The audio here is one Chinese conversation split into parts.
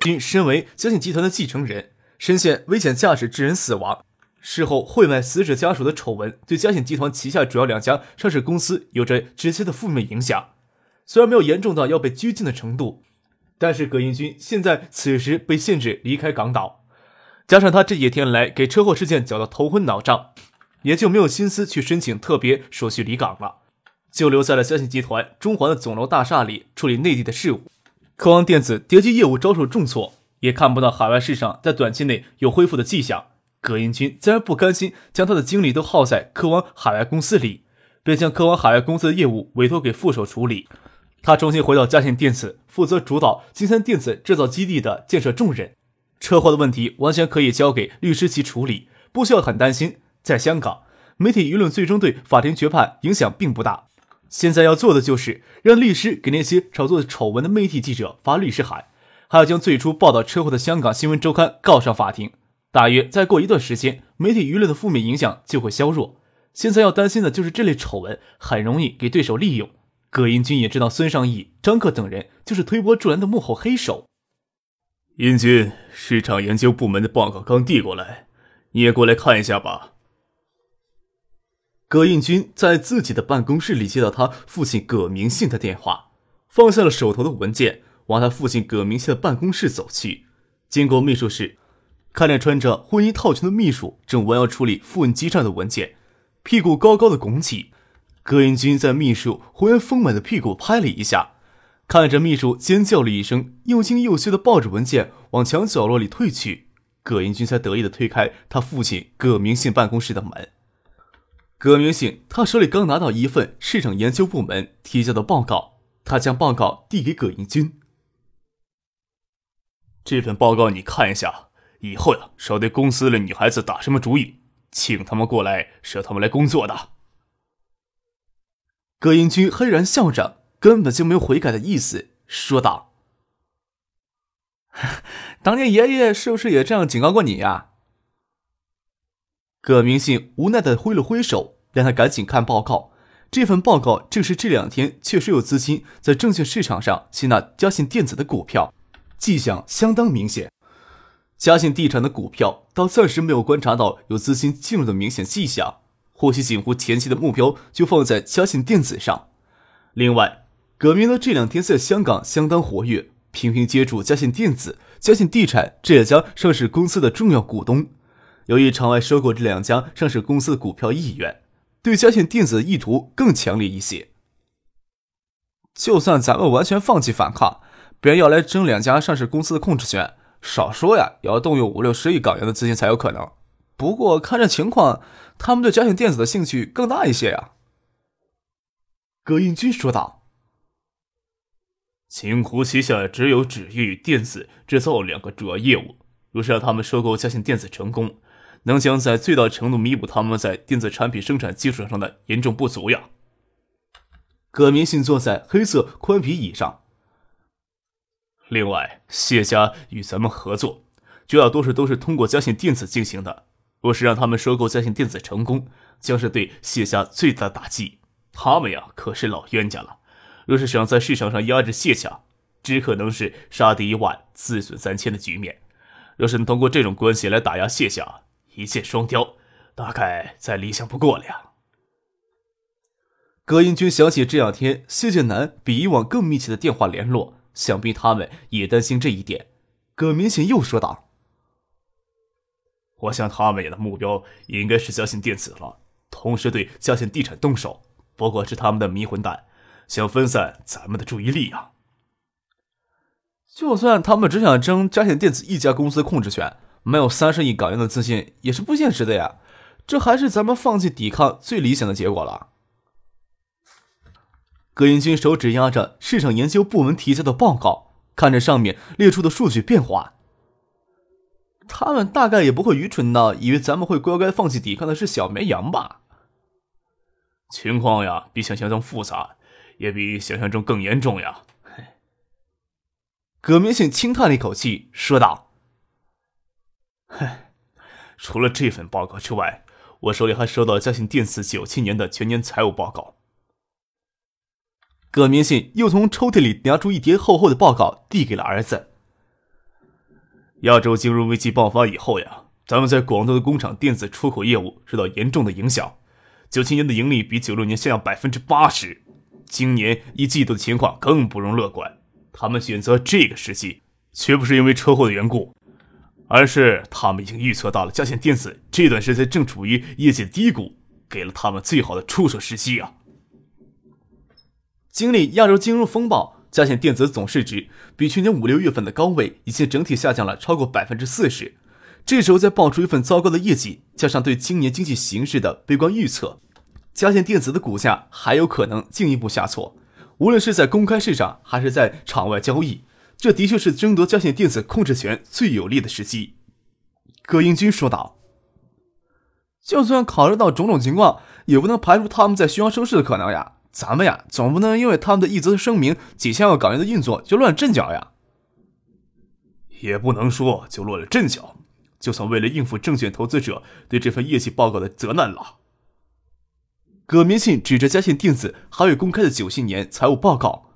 君身为嘉信集团的继承人，深陷危险驾驶致人死亡，事后贿买死者家属的丑闻，对嘉信集团旗下主要两家上市公司有着直接的负面影响。虽然没有严重到要被拘禁的程度，但是葛英军现在此时被限制离开港岛，加上他这几天来给车祸事件搅得头昏脑胀，也就没有心思去申请特别手续离港了，就留在了嘉信集团中环的总楼大厦里处理内地的事务。科王电子叠机业务遭受重挫，也看不到海外市场在短期内有恢复的迹象。葛英军自然不甘心将他的精力都耗在科王海外公司里，便将科王海外公司的业务委托给副手处理。他重新回到嘉信电子，负责主导金三电子制造基地的建设重任。车祸的问题完全可以交给律师去处理，不需要很担心。在香港，媒体舆论最终对法庭决判影响并不大。现在要做的就是让律师给那些炒作丑闻的媒体记者发律师函，还要将最初报道车祸的香港新闻周刊告上法庭。大约再过一段时间，媒体舆论的负面影响就会削弱。现在要担心的就是这类丑闻很容易给对手利用。葛英军也知道孙尚义、张克等人就是推波助澜的幕后黑手。英军，市场研究部门的报告刚递过来，你也过来看一下吧。葛应军在自己的办公室里接到他父亲葛明信的电话，放下了手头的文件，往他父亲葛明信的办公室走去。经过秘书室，看见穿着婚姻套裙的秘书正弯腰处理复印机上的文件，屁股高高的拱起。葛应军在秘书浑圆丰满的屁股拍了一下，看着秘书尖叫了一声，又惊又羞的抱着文件往墙角落里退去。葛应军才得意的推开他父亲葛明信办公室的门。葛明信，他手里刚拿到一份市场研究部门提交的报告，他将报告递给葛英军。这份报告你看一下，以后呀，少对公司的女孩子打什么主意，请他们过来是要他们来工作的。葛英军黑然笑着，根本就没有悔改的意思，说道：“ 当年爷爷是不是也这样警告过你呀？”葛明信无奈的挥了挥手，让他赶紧看报告。这份报告正是这两天确实有资金在证券市场上吸纳嘉信电子的股票，迹象相当明显。嘉信地产的股票倒暂时没有观察到有资金进入的明显迹象，或许锦湖前期的目标就放在嘉信电子上。另外，葛明德这两天在香港相当活跃，频频接触嘉信电子、嘉信地产这两家上市公司的重要股东。由于场外收购这两家上市公司的股票意愿，对嘉信电子的意图更强烈一些。就算咱们完全放弃反抗，别人要来争两家上市公司的控制权，少说呀也要动用五六十亿港元的资金才有可能。不过看这情况，他们对嘉信电子的兴趣更大一些呀。葛应军说道：“秦湖旗下只有纸业电子制造两个主要业务，若是让他们收购嘉信电子成功。”能将在最大程度弥补他们在电子产品生产基础上的严重不足呀。葛明信坐在黑色宽皮椅上。另外，谢家与咱们合作，绝大多数都是通过嘉信电子进行的。若是让他们收购嘉信电子成功，将是对谢家最大的打击。他们呀，可是老冤家了。若是想在市场上压制谢家，只可能是杀敌一万，自损三千的局面。若是能通过这种关系来打压谢家，一箭双雕，大概再理想不过了呀。葛英军想起这两天谢剑南比以往更密切的电话联络，想必他们也担心这一点。葛明显又说道：“我想他们的目标应该是嘉信电子了，同时对嘉信地产动手，不过是他们的迷魂蛋，想分散咱们的注意力呀。就算他们只想争嘉信电子一家公司控制权。”没有三十亿港元的自信也是不现实的呀，这还是咱们放弃抵抗最理想的结果了。葛英军手指压着市场研究部门提交的报告，看着上面列出的数据变化。他们大概也不会愚蠢到以为咱们会乖乖放弃抵抗的是小绵羊吧？情况呀，比想象中复杂，也比想象中更严重呀。葛明信轻叹了一口气，说道：“嗨，除了这份报告之外，我手里还收到嘉信电子九七年的全年财务报告。”葛明信又从抽屉里拿出一叠厚厚的报告，递给了儿子。亚洲金融危机爆发以后呀，咱们在广东的工厂电子出口业务受到严重的影响，九七年的盈利比九六年下降百分之八十，今年一季度的情况更不容乐观。他们选择这个时机，绝不是因为车祸的缘故，而是他们已经预测到了嘉信电子这段时间正处于业绩低谷，给了他们最好的出手时机啊！经历亚洲金融风暴，嘉信电子总市值比去年五六月份的高位已经整体下降了超过百分之四十。这时候再爆出一份糟糕的业绩，加上对今年经济形势的悲观预测，嘉信电子的股价还有可能进一步下挫。无论是在公开市场还是在场外交易，这的确是争夺嘉信电子控制权最有利的时机。葛英军说道：“就算考虑到种种情况，也不能排除他们在虚张声势的可能呀。咱们呀，总不能因为他们的一则声明，几千个港元的运作就乱阵脚呀。也不能说就乱了阵脚，就算为了应付证券投资者对这份业绩报告的责难了。”葛明信指着嘉信电子还未公开的九七年财务报告：“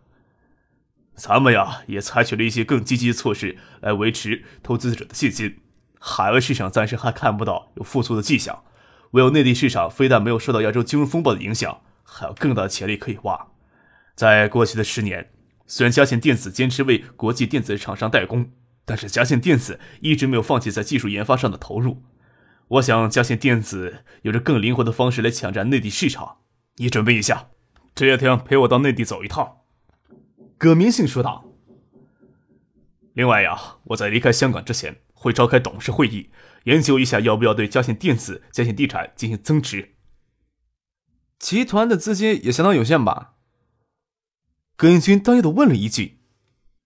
咱们呀，也采取了一些更积极的措施来维持投资者的信心。海外市场暂时还看不到有复苏的迹象，唯有内地市场非但没有受到亚洲金融风暴的影响，还有更大的潜力可以挖。在过去的十年，虽然嘉信电子坚持为国际电子厂商代工，但是嘉信电子一直没有放弃在技术研发上的投入。”我想嘉信电子有着更灵活的方式来抢占内地市场。你准备一下，这两天陪我到内地走一趟。”葛明信说道。“另外呀，我在离开香港之前会召开董事会议，研究一下要不要对嘉信电子、嘉信地产进行增持。集团的资金也相当有限吧？”葛英军担忧的问了一句。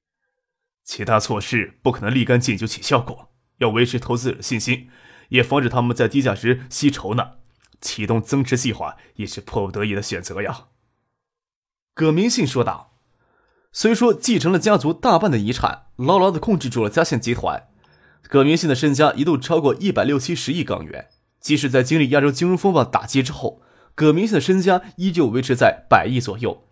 “其他措施不可能立竿见影就起效果，要维持投资者的信心。”也防止他们在低价时吸筹呢。启动增持计划也是迫不得已的选择呀。葛明信说道：“虽说继承了家族大半的遗产，牢牢的控制住了嘉信集团，葛明信的身家一度超过一百六七十亿港元。即使在经历亚洲金融风暴打击之后，葛明信的身家依旧维持在百亿左右。”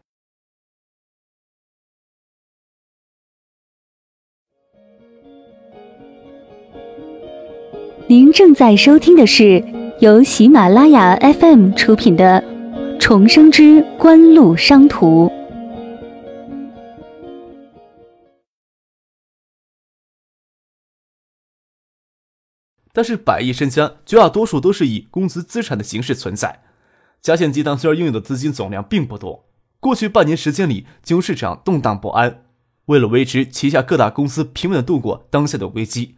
您正在收听的是由喜马拉雅 FM 出品的《重生之官路商途》。但是，百亿身家绝大多数都是以公司资产的形式存在。嘉信集团虽然拥有的资金总量并不多，过去半年时间里，金融市场动荡不安，为了维持旗下各大公司平稳的度过当下的危机。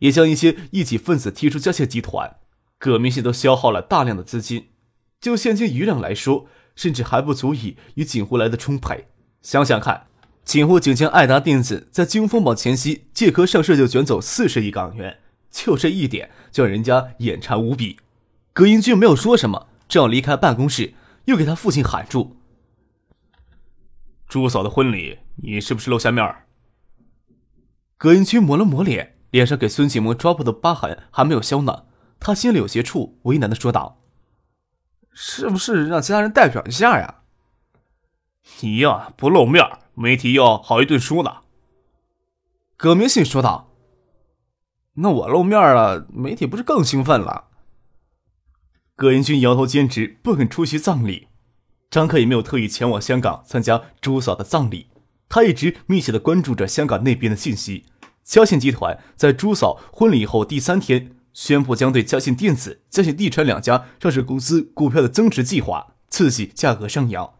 也将一些异己分子踢出嘉信集团，葛明信都消耗了大量的资金，就现金余量来说，甚至还不足以与锦湖来的充沛。想想看，锦湖仅将爱达电子在金融风暴前夕借壳上市就卷走四十亿港元，就这一点就让人家眼馋无比。葛英军没有说什么，正要离开办公室，又给他父亲喊住：“朱嫂的婚礼，你是不是露下面儿？”葛英军抹了抹脸。脸上给孙启萌抓破的疤痕还没有消呢，他心里有些怵，为难的说道：“是不是让其他人代表一下呀？”“你呀，不露面，媒体要好一顿说呢。”葛明信说道。“那我露面了，媒体不是更兴奋了？”葛英军摇头坚持不肯出席葬礼。张克也没有特意前往香港参加朱嫂的葬礼，他一直密切的关注着香港那边的信息。嘉信集团在朱嫂婚礼后第三天宣布，将对嘉信电子、嘉信地产两家上市公司股票的增持计划，刺激价格上扬。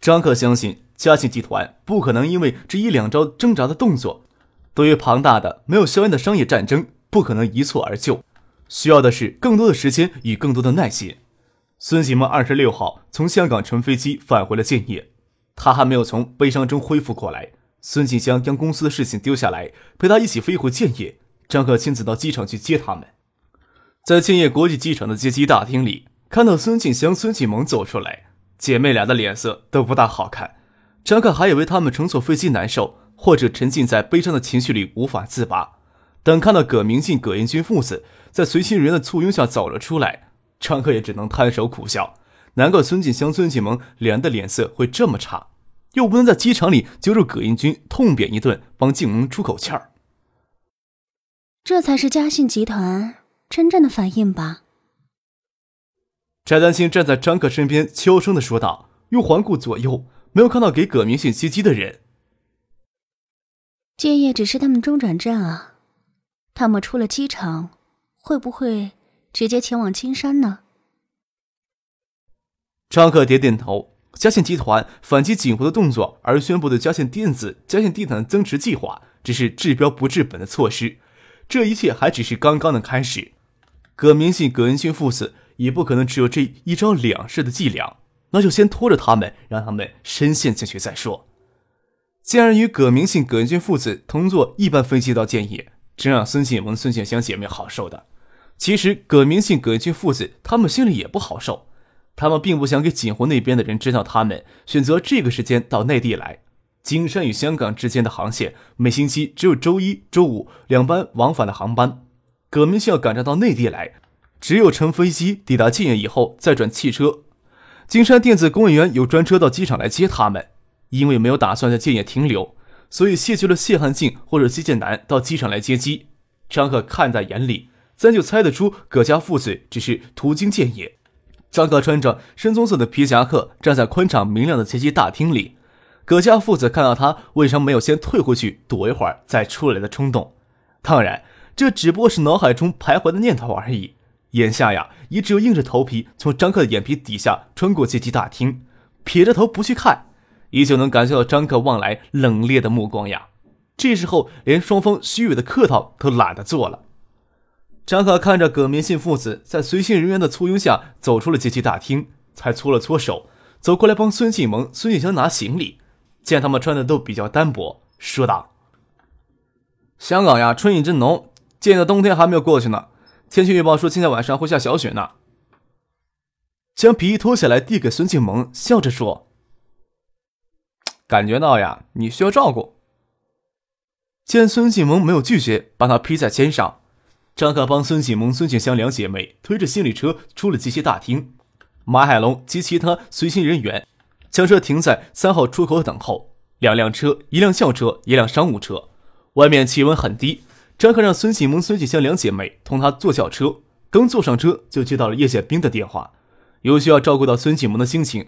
张克相信，嘉信集团不可能因为这一两招挣扎的动作，对于庞大的没有硝烟的商业战争，不可能一蹴而就，需要的是更多的时间与更多的耐心。孙启萌二十六号从香港乘飞机返回了建业，他还没有从悲伤中恢复过来。孙锦香将公司的事情丢下来，陪他一起飞回建业，张克亲自到机场去接他们。在建业国际机场的接机大厅里，看到孙静香、孙启萌走出来，姐妹俩的脸色都不大好看。张克还以为他们乘坐飞机难受，或者沉浸在悲伤的情绪里无法自拔。等看到葛明信、葛英军父子在随行人员的簇拥下走了出来，张克也只能摊手苦笑。难怪孙静香、孙启萌两人的脸色会这么差，又不能在机场里揪住葛英军痛扁一顿，帮静萌出口气儿。这才是嘉信集团真正的反应吧？翟丹青站在张克身边，悄声的说道，又环顾左右，没有看到给葛明信接机的人。建业只是他们中转站啊。他们出了机场，会不会直接前往青山呢？张克点点头。嘉信集团反击锦湖的动作，而宣布的嘉信电子、嘉信地毯增持计划，只是治标不治本的措施。这一切还只是刚刚的开始。葛明信、葛恩勋父子也不可能只有这一招两式的伎俩，那就先拖着他们，让他们深陷进去再说。竟然与葛明信、葛军父子同坐一班飞机到建业。真让孙庆文、孙庆香姐妹好受的。其实葛明信、葛军父子他们心里也不好受，他们并不想给锦湖那边的人知道他们选择这个时间到内地来。金山与香港之间的航线每星期只有周一、周五两班往返的航班，葛明信要赶着到内地来，只有乘飞机抵达建业以后再转汽车。金山电子工业园有专车到机场来接他们，因为没有打算在建业停留。所以谢绝了谢汉静或者谢建南到机场来接机。张克看在眼里，自然就猜得出葛家父子只是途经建业。张克穿着深棕色的皮夹克，站在宽敞明亮的接机大厅里。葛家父子看到他，为什么没有先退回去躲一会儿再出来的冲动？当然，这只不过是脑海中徘徊的念头而已。眼下呀，也只有硬着头皮从张克的眼皮底下穿过接机大厅，撇着头不去看。依旧能感受到张克望来冷冽的目光呀！这时候连双方虚伪的客套都懒得做了。张克看着葛明信父子在随行人员的簇拥下走出了接机大厅，才搓了搓手，走过来帮孙庆萌、孙庆香拿行李。见他们穿的都比较单薄，说道：“香港呀，春意正浓，现在冬天还没有过去呢。天气预报说今天晚上会下小雪呢。”将皮衣脱下来递给孙庆萌，笑着说。感觉到呀，你需要照顾。见孙启萌没有拒绝，把他披在肩上，张克帮孙启萌、孙锦香两姐妹推着行李车出了机械大厅。马海龙及其他随行人员将车停在三号出口等候。两辆车，一辆轿车，一辆商务车。外面气温很低，张克让孙启萌、孙锦香两姐妹同他坐校车。刚坐上车，就接到了叶建兵的电话，有需要照顾到孙启萌的心情。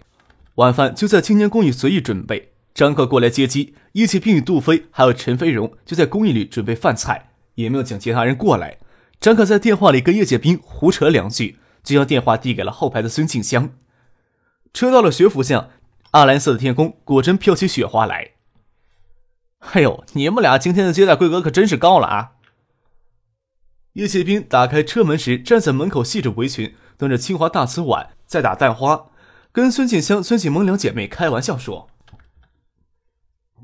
晚饭就在青年公寓随意准备。张克过来接机，叶启斌与杜飞还有陈飞荣就在公寓里准备饭菜，也没有请其他人过来。张克在电话里跟叶建斌胡扯两句，就将电话递给了后排的孙庆香。车到了学府巷，阿蓝色的天空果真飘起雪花来。哎呦，你们俩今天的接待规格可真是高了啊！叶启斌打开车门时，站在门口系着围裙，端着清华大瓷碗在打蛋花，跟孙庆香、孙庆萌两姐妹开玩笑说。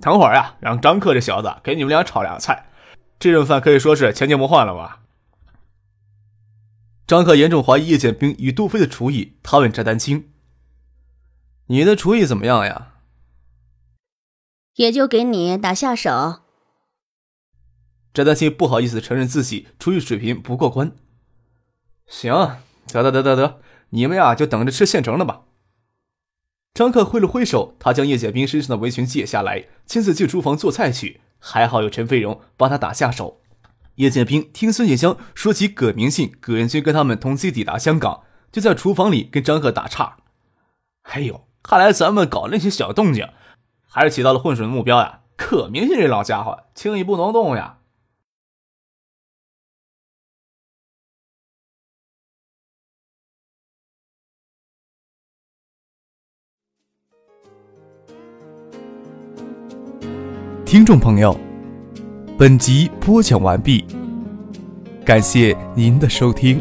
等会儿啊，让张克这小子给你们俩炒俩菜，这顿饭可以说是千金不换了吧？张克严重怀疑叶剑兵与杜飞的厨艺，他问翟丹青：“你的厨艺怎么样呀？”也就给你打下手。翟丹青不好意思承认自己厨艺水平不过关。行，得得得得得，你们呀就等着吃现成的吧。张克挥了挥手，他将叶剑兵身上的围裙解下来，亲自进厨房做菜去。还好有陈飞荣帮他打下手。叶剑兵听孙锦香说起葛明信、葛元军跟他们同机抵达香港，就在厨房里跟张克打岔：“哎呦，看来咱们搞那些小动静，还是起到了混水的目标呀！葛明信这老家伙，轻易不能动呀。”听众朋友，本集播讲完毕，感谢您的收听。